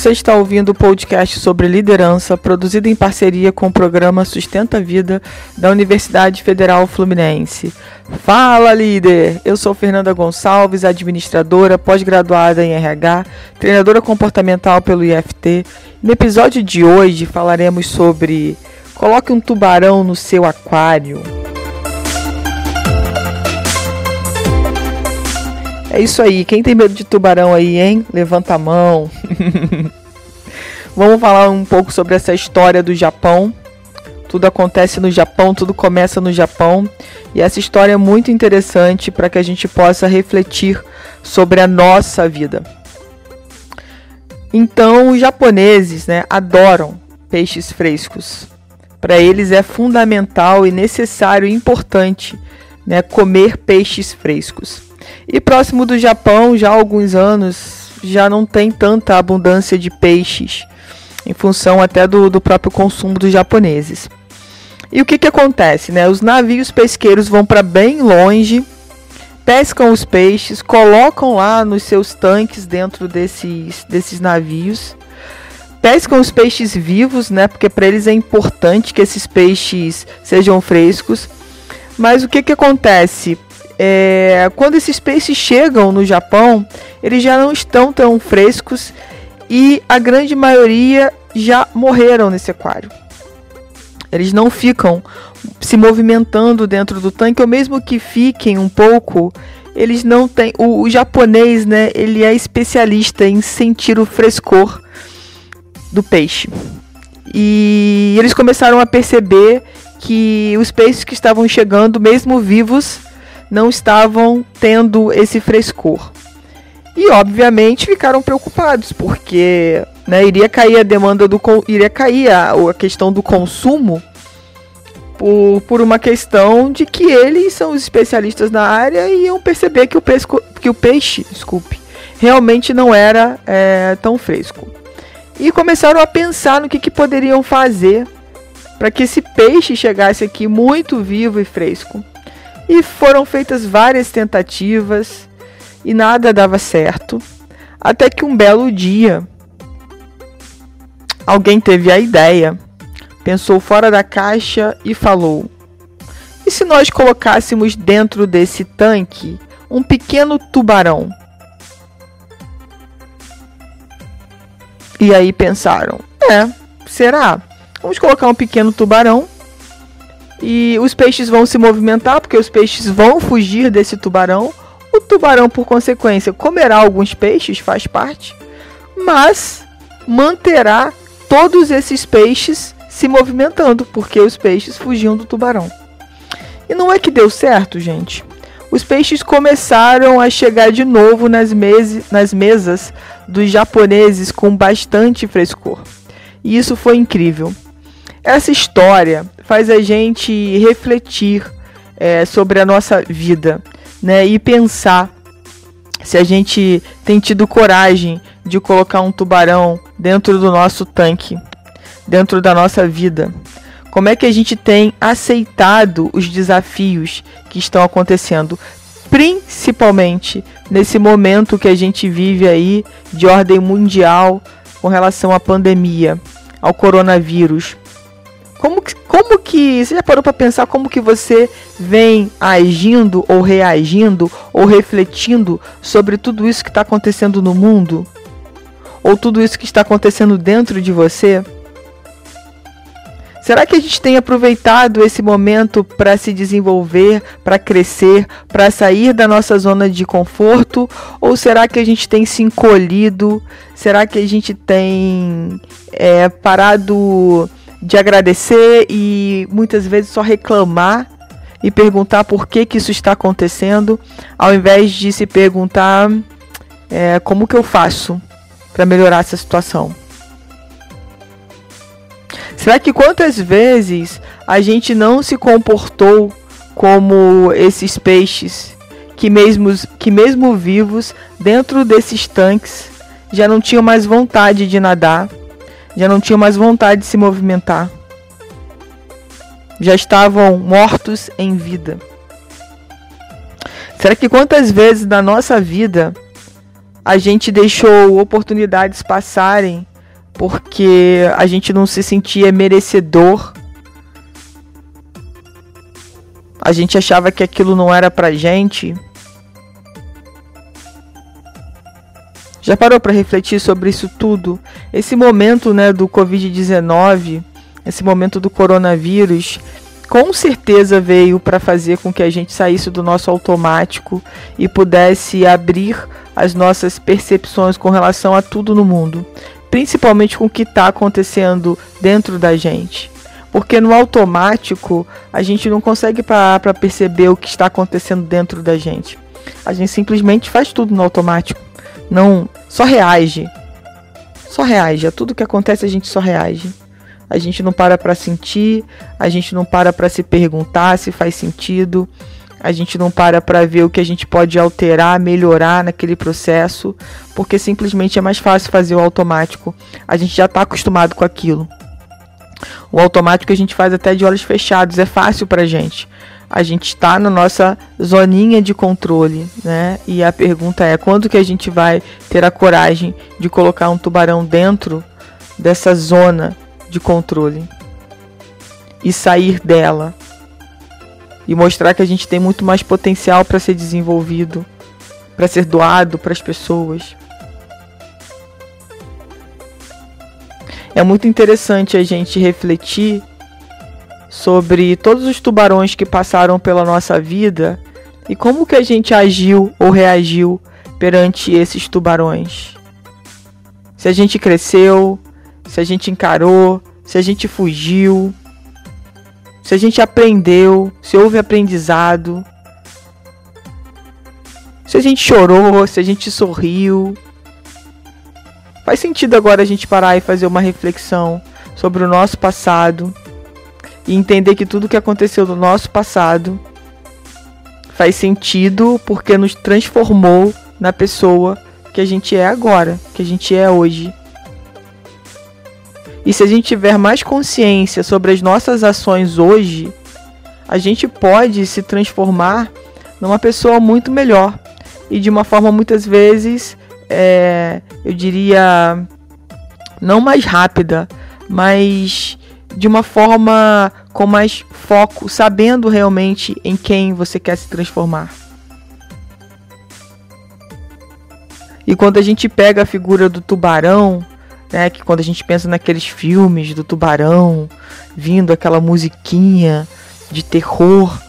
Você está ouvindo o podcast sobre liderança, produzido em parceria com o programa Sustenta a Vida da Universidade Federal Fluminense. Fala, líder! Eu sou Fernanda Gonçalves, administradora, pós-graduada em RH, treinadora comportamental pelo IFT. No episódio de hoje falaremos sobre coloque um tubarão no seu aquário. É isso aí. Quem tem medo de tubarão aí, hein? Levanta a mão. Vamos falar um pouco sobre essa história do Japão. Tudo acontece no Japão, tudo começa no Japão. E essa história é muito interessante para que a gente possa refletir sobre a nossa vida. Então, os japoneses né, adoram peixes frescos. Para eles é fundamental e necessário e importante né, comer peixes frescos. E próximo do Japão, já há alguns anos, já não tem tanta abundância de peixes, em função até do, do próprio consumo dos japoneses. E o que, que acontece? Né? Os navios pesqueiros vão para bem longe, pescam os peixes, colocam lá nos seus tanques dentro desses, desses navios, pescam os peixes vivos, né? Porque para eles é importante que esses peixes sejam frescos. Mas o que, que acontece? É, quando esses peixes chegam no Japão, eles já não estão tão frescos e a grande maioria já morreram nesse aquário. Eles não ficam se movimentando dentro do tanque, ou mesmo que fiquem um pouco, eles não têm. O, o japonês, né? Ele é especialista em sentir o frescor do peixe. E eles começaram a perceber que os peixes que estavam chegando, mesmo vivos, não estavam tendo esse frescor. E obviamente ficaram preocupados, porque né, iria cair a demanda do iria cair a, a questão do consumo por, por uma questão de que eles são os especialistas na área e iam perceber que o, pesco, que o peixe, desculpe, realmente não era é, tão fresco. E começaram a pensar no que, que poderiam fazer para que esse peixe chegasse aqui muito vivo e fresco. E foram feitas várias tentativas e nada dava certo. Até que um belo dia alguém teve a ideia, pensou fora da caixa e falou: E se nós colocássemos dentro desse tanque um pequeno tubarão? E aí pensaram: É, será? Vamos colocar um pequeno tubarão e os peixes vão se movimentar, porque os peixes vão fugir desse tubarão. O tubarão, por consequência, comerá alguns peixes, faz parte, mas manterá todos esses peixes se movimentando, porque os peixes fugiam do tubarão. E não é que deu certo, gente. Os peixes começaram a chegar de novo nas, mes nas mesas dos japoneses com bastante frescor. E isso foi incrível. Essa história faz a gente refletir é, sobre a nossa vida, né? E pensar se a gente tem tido coragem de colocar um tubarão dentro do nosso tanque, dentro da nossa vida. Como é que a gente tem aceitado os desafios que estão acontecendo, principalmente nesse momento que a gente vive aí de ordem mundial com relação à pandemia, ao coronavírus. Como que, como que você já parou para pensar como que você vem agindo ou reagindo ou refletindo sobre tudo isso que está acontecendo no mundo? Ou tudo isso que está acontecendo dentro de você? Será que a gente tem aproveitado esse momento para se desenvolver, para crescer, para sair da nossa zona de conforto? Ou será que a gente tem se encolhido? Será que a gente tem é, parado de agradecer e muitas vezes só reclamar e perguntar por que, que isso está acontecendo, ao invés de se perguntar é, como que eu faço para melhorar essa situação. Será que quantas vezes a gente não se comportou como esses peixes que mesmo, que mesmo vivos dentro desses tanques já não tinham mais vontade de nadar já não tinham mais vontade de se movimentar. Já estavam mortos em vida. Será que quantas vezes na nossa vida a gente deixou oportunidades passarem porque a gente não se sentia merecedor. A gente achava que aquilo não era pra gente. Já parou para refletir sobre isso tudo? Esse momento, né, do COVID-19, esse momento do coronavírus, com certeza veio para fazer com que a gente saísse do nosso automático e pudesse abrir as nossas percepções com relação a tudo no mundo, principalmente com o que está acontecendo dentro da gente. Porque no automático a gente não consegue parar para perceber o que está acontecendo dentro da gente. A gente simplesmente faz tudo no automático não só reage. Só reage. A tudo que acontece a gente só reage. A gente não para para sentir, a gente não para para se perguntar se faz sentido, a gente não para para ver o que a gente pode alterar, melhorar naquele processo, porque simplesmente é mais fácil fazer o automático. A gente já está acostumado com aquilo. O automático a gente faz até de olhos fechados, é fácil para gente a gente está na nossa zoninha de controle, né? E a pergunta é quando que a gente vai ter a coragem de colocar um tubarão dentro dessa zona de controle e sair dela e mostrar que a gente tem muito mais potencial para ser desenvolvido, para ser doado para as pessoas. É muito interessante a gente refletir sobre todos os tubarões que passaram pela nossa vida e como que a gente agiu ou reagiu perante esses tubarões. Se a gente cresceu, se a gente encarou, se a gente fugiu, se a gente aprendeu, se houve aprendizado, se a gente chorou, se a gente sorriu. Faz sentido agora a gente parar e fazer uma reflexão sobre o nosso passado e entender que tudo que aconteceu no nosso passado faz sentido porque nos transformou na pessoa que a gente é agora, que a gente é hoje. E se a gente tiver mais consciência sobre as nossas ações hoje, a gente pode se transformar numa pessoa muito melhor e de uma forma muitas vezes, é, eu diria, não mais rápida, mas de uma forma com mais foco, sabendo realmente em quem você quer se transformar. E quando a gente pega a figura do tubarão, né, que quando a gente pensa naqueles filmes do tubarão, vindo aquela musiquinha de terror,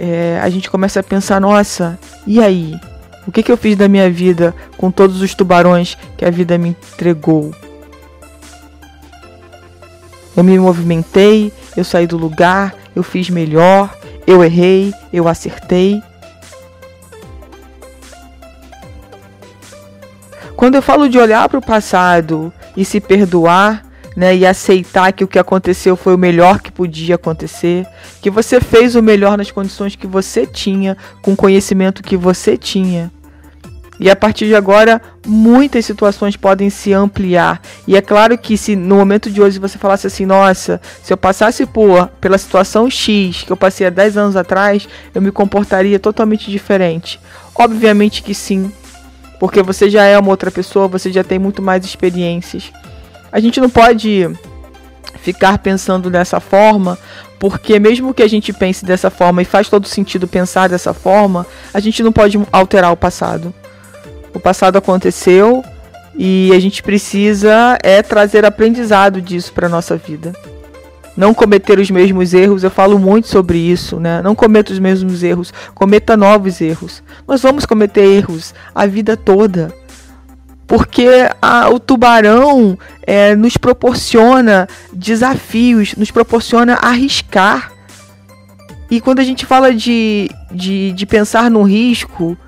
é, a gente começa a pensar: nossa, e aí? O que, que eu fiz da minha vida com todos os tubarões que a vida me entregou? Eu me movimentei, eu saí do lugar, eu fiz melhor, eu errei, eu acertei. Quando eu falo de olhar para o passado e se perdoar, né, e aceitar que o que aconteceu foi o melhor que podia acontecer, que você fez o melhor nas condições que você tinha, com o conhecimento que você tinha. E a partir de agora, muitas situações podem se ampliar. E é claro que se no momento de hoje você falasse assim, nossa, se eu passasse por pela situação X que eu passei há 10 anos atrás, eu me comportaria totalmente diferente. Obviamente que sim, porque você já é uma outra pessoa, você já tem muito mais experiências. A gente não pode ficar pensando dessa forma, porque mesmo que a gente pense dessa forma e faz todo sentido pensar dessa forma, a gente não pode alterar o passado. O passado aconteceu e a gente precisa é trazer aprendizado disso para nossa vida. Não cometer os mesmos erros, eu falo muito sobre isso, né? Não cometa os mesmos erros, cometa novos erros. Nós vamos cometer erros a vida toda. Porque a, o tubarão é, nos proporciona desafios, nos proporciona arriscar. E quando a gente fala de, de, de pensar no risco,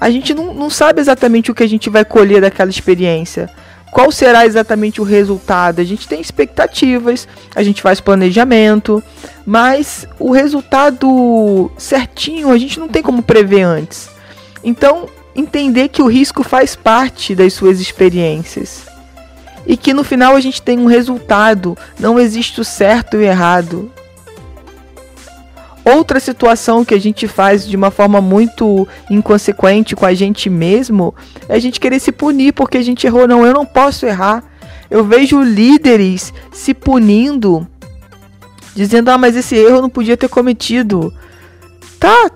a gente não, não sabe exatamente o que a gente vai colher daquela experiência. Qual será exatamente o resultado? A gente tem expectativas, a gente faz planejamento, mas o resultado certinho a gente não tem como prever antes. Então, entender que o risco faz parte das suas experiências e que no final a gente tem um resultado, não existe o certo e o errado. Outra situação que a gente faz de uma forma muito inconsequente com a gente mesmo é a gente querer se punir porque a gente errou. Não, eu não posso errar. Eu vejo líderes se punindo, dizendo: "Ah, mas esse erro eu não podia ter cometido". Tá,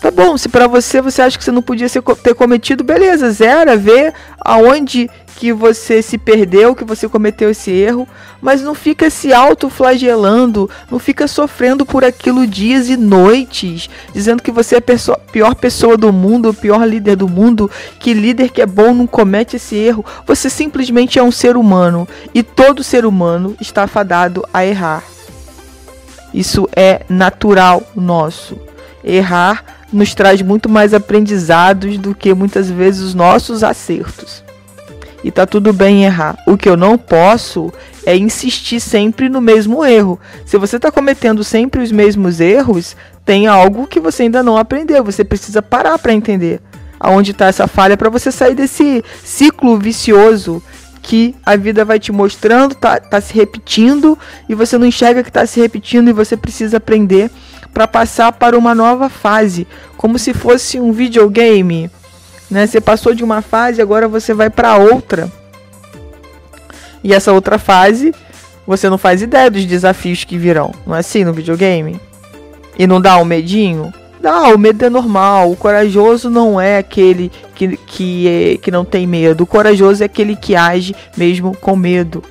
Tá bom, se para você você acha que você não podia ter cometido, beleza, zero, vê aonde que você se perdeu, que você cometeu esse erro, mas não fica se autoflagelando, não fica sofrendo por aquilo dias e noites, dizendo que você é a pessoa, pior pessoa do mundo, o pior líder do mundo, que líder que é bom não comete esse erro. Você simplesmente é um ser humano e todo ser humano está fadado a errar. Isso é natural nosso. Errar nos traz muito mais aprendizados do que muitas vezes os nossos acertos. E tá tudo bem errar. O que eu não posso é insistir sempre no mesmo erro. Se você está cometendo sempre os mesmos erros, tem algo que você ainda não aprendeu. Você precisa parar para entender aonde está essa falha para você sair desse ciclo vicioso que a vida vai te mostrando, tá, tá se repetindo e você não enxerga que está se repetindo e você precisa aprender para passar para uma nova fase, como se fosse um videogame. Né? Você passou de uma fase, agora você vai para outra. E essa outra fase, você não faz ideia dos desafios que virão. Não é assim no videogame? E não dá um medinho? Dá, o medo é normal. O corajoso não é aquele que, que, é, que não tem medo. O corajoso é aquele que age mesmo com medo.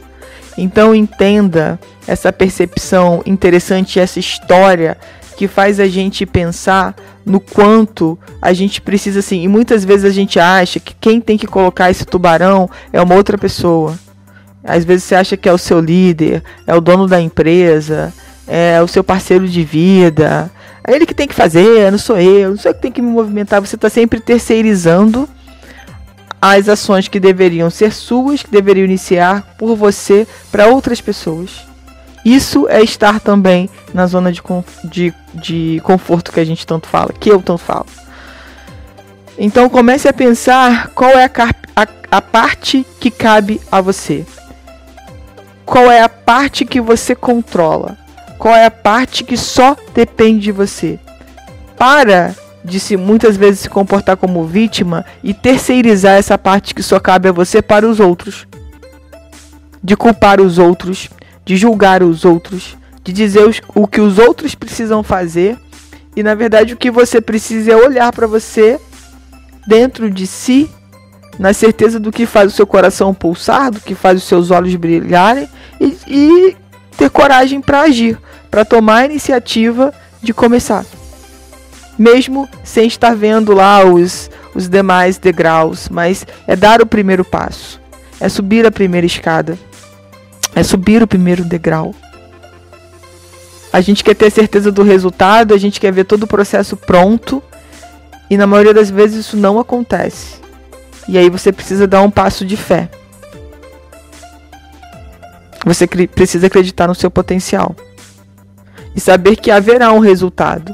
Então entenda essa percepção interessante, essa história que faz a gente pensar no quanto a gente precisa assim. E muitas vezes a gente acha que quem tem que colocar esse tubarão é uma outra pessoa. Às vezes você acha que é o seu líder, é o dono da empresa, é o seu parceiro de vida. É ele que tem que fazer, não sou eu, não sou eu que tem que me movimentar. Você está sempre terceirizando as ações que deveriam ser suas, que deveriam iniciar por você para outras pessoas. Isso é estar também na zona de, de, de conforto que a gente tanto fala, que eu tanto falo. Então comece a pensar qual é a, a, a parte que cabe a você. Qual é a parte que você controla? Qual é a parte que só depende de você? Para de se muitas vezes se comportar como vítima e terceirizar essa parte que só cabe a você para os outros. De culpar os outros, de julgar os outros, de dizer os, o que os outros precisam fazer e na verdade o que você precisa é olhar para você dentro de si, na certeza do que faz o seu coração pulsar, do que faz os seus olhos brilharem e, e ter coragem para agir, para tomar a iniciativa de começar. Mesmo sem estar vendo lá os, os demais degraus, mas é dar o primeiro passo, é subir a primeira escada. É subir o primeiro degrau. A gente quer ter certeza do resultado, a gente quer ver todo o processo pronto. E na maioria das vezes isso não acontece. E aí você precisa dar um passo de fé. Você precisa acreditar no seu potencial. E saber que haverá um resultado.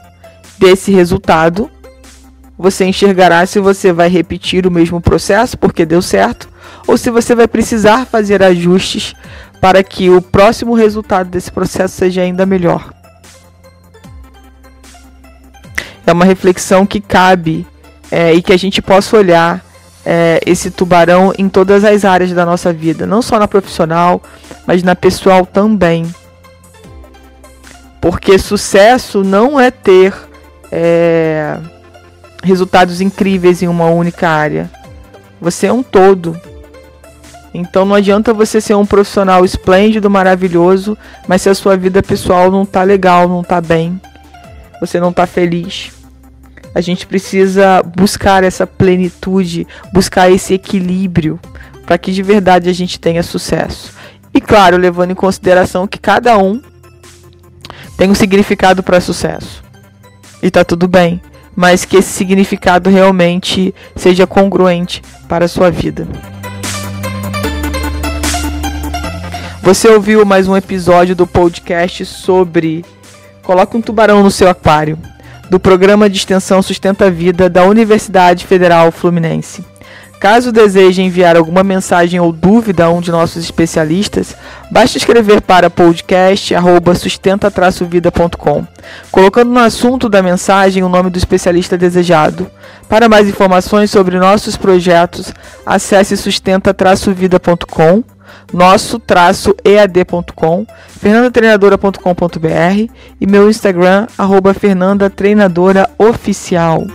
Desse resultado, você enxergará se você vai repetir o mesmo processo porque deu certo ou se você vai precisar fazer ajustes para que o próximo resultado desse processo seja ainda melhor. É uma reflexão que cabe é, e que a gente possa olhar é, esse tubarão em todas as áreas da nossa vida, não só na profissional, mas na pessoal também. Porque sucesso não é ter é, resultados incríveis em uma única área. Você é um todo. Então não adianta você ser um profissional esplêndido, maravilhoso, mas se a sua vida pessoal não tá legal, não tá bem, você não tá feliz. A gente precisa buscar essa plenitude, buscar esse equilíbrio para que de verdade a gente tenha sucesso. E claro, levando em consideração que cada um tem um significado para sucesso. E tá tudo bem, mas que esse significado realmente seja congruente para a sua vida. Você ouviu mais um episódio do podcast sobre Coloque um tubarão no seu aquário, do programa de extensão Sustenta a Vida da Universidade Federal Fluminense. Caso deseje enviar alguma mensagem ou dúvida a um de nossos especialistas, basta escrever para podcast@sustenta-vida.com, colocando no assunto da mensagem o nome do especialista desejado. Para mais informações sobre nossos projetos, acesse sustenta-vida.com nosso traço ead.com, fernandatreinadora.com.br e meu Instagram arroba fernandatreinadora oficial.